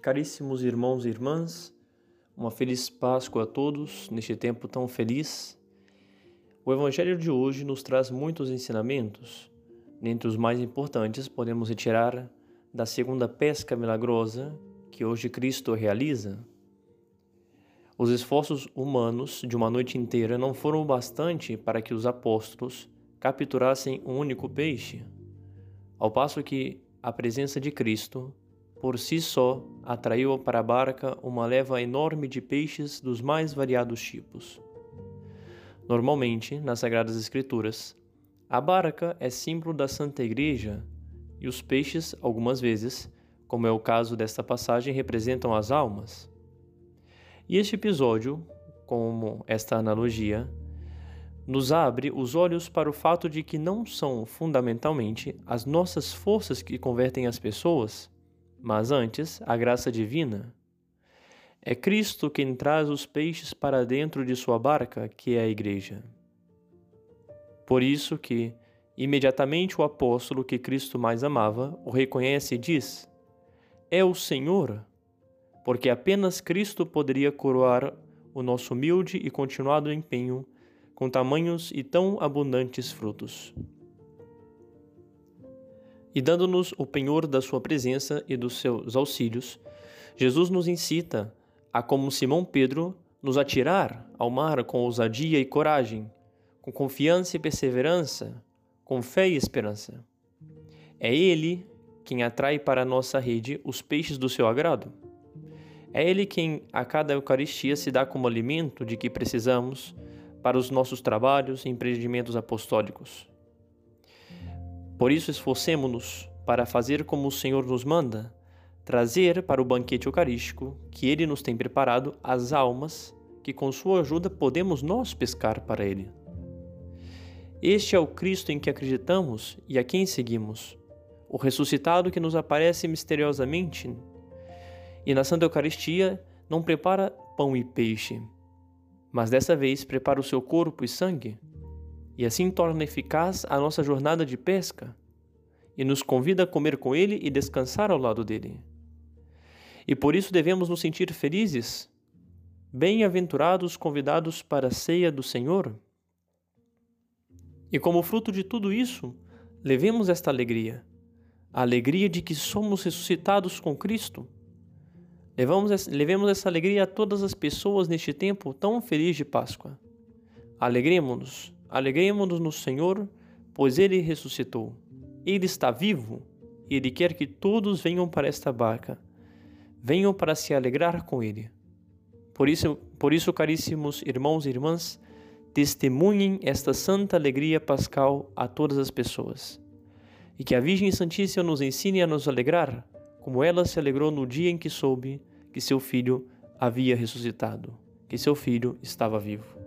Caríssimos irmãos e irmãs, uma feliz Páscoa a todos neste tempo tão feliz. O Evangelho de hoje nos traz muitos ensinamentos. Dentre os mais importantes, podemos retirar da segunda pesca milagrosa que hoje Cristo realiza. Os esforços humanos de uma noite inteira não foram o bastante para que os apóstolos capturassem um único peixe, ao passo que a presença de Cristo por si só, atraiu para a barca uma leva enorme de peixes dos mais variados tipos. Normalmente, nas Sagradas Escrituras, a barca é símbolo da Santa Igreja e os peixes, algumas vezes, como é o caso desta passagem, representam as almas. E este episódio, como esta analogia, nos abre os olhos para o fato de que não são fundamentalmente as nossas forças que convertem as pessoas, mas antes a graça divina. É Cristo quem traz os peixes para dentro de sua barca, que é a igreja. Por isso que, imediatamente o apóstolo que Cristo mais amava o reconhece e diz: É o Senhor, porque apenas Cristo poderia coroar o nosso humilde e continuado empenho com tamanhos e tão abundantes frutos e dando-nos o penhor da sua presença e dos seus auxílios, Jesus nos incita a, como Simão Pedro, nos atirar ao mar com ousadia e coragem, com confiança e perseverança, com fé e esperança. É Ele quem atrai para a nossa rede os peixes do seu agrado. É Ele quem, a cada Eucaristia, se dá como alimento de que precisamos para os nossos trabalhos e empreendimentos apostólicos. Por isso, esforcemo-nos para fazer como o Senhor nos manda, trazer para o banquete eucarístico que Ele nos tem preparado as almas que, com Sua ajuda, podemos nós pescar para Ele. Este é o Cristo em que acreditamos e a quem seguimos, o ressuscitado que nos aparece misteriosamente e na Santa Eucaristia não prepara pão e peixe, mas dessa vez prepara o seu corpo e sangue e assim torna eficaz a nossa jornada de pesca e nos convida a comer com Ele e descansar ao lado dele. E por isso devemos nos sentir felizes, bem-aventurados convidados para a ceia do Senhor. E como fruto de tudo isso, levemos esta alegria, a alegria de que somos ressuscitados com Cristo. Levamos, levemos essa alegria a todas as pessoas neste tempo tão feliz de Páscoa. Alegremos-nos Alegremos-nos no Senhor, pois ele ressuscitou. Ele está vivo e ele quer que todos venham para esta barca. Venham para se alegrar com ele. Por isso, por isso, caríssimos irmãos e irmãs, testemunhem esta santa alegria pascal a todas as pessoas. E que a Virgem Santíssima nos ensine a nos alegrar, como ela se alegrou no dia em que soube que seu filho havia ressuscitado, que seu filho estava vivo.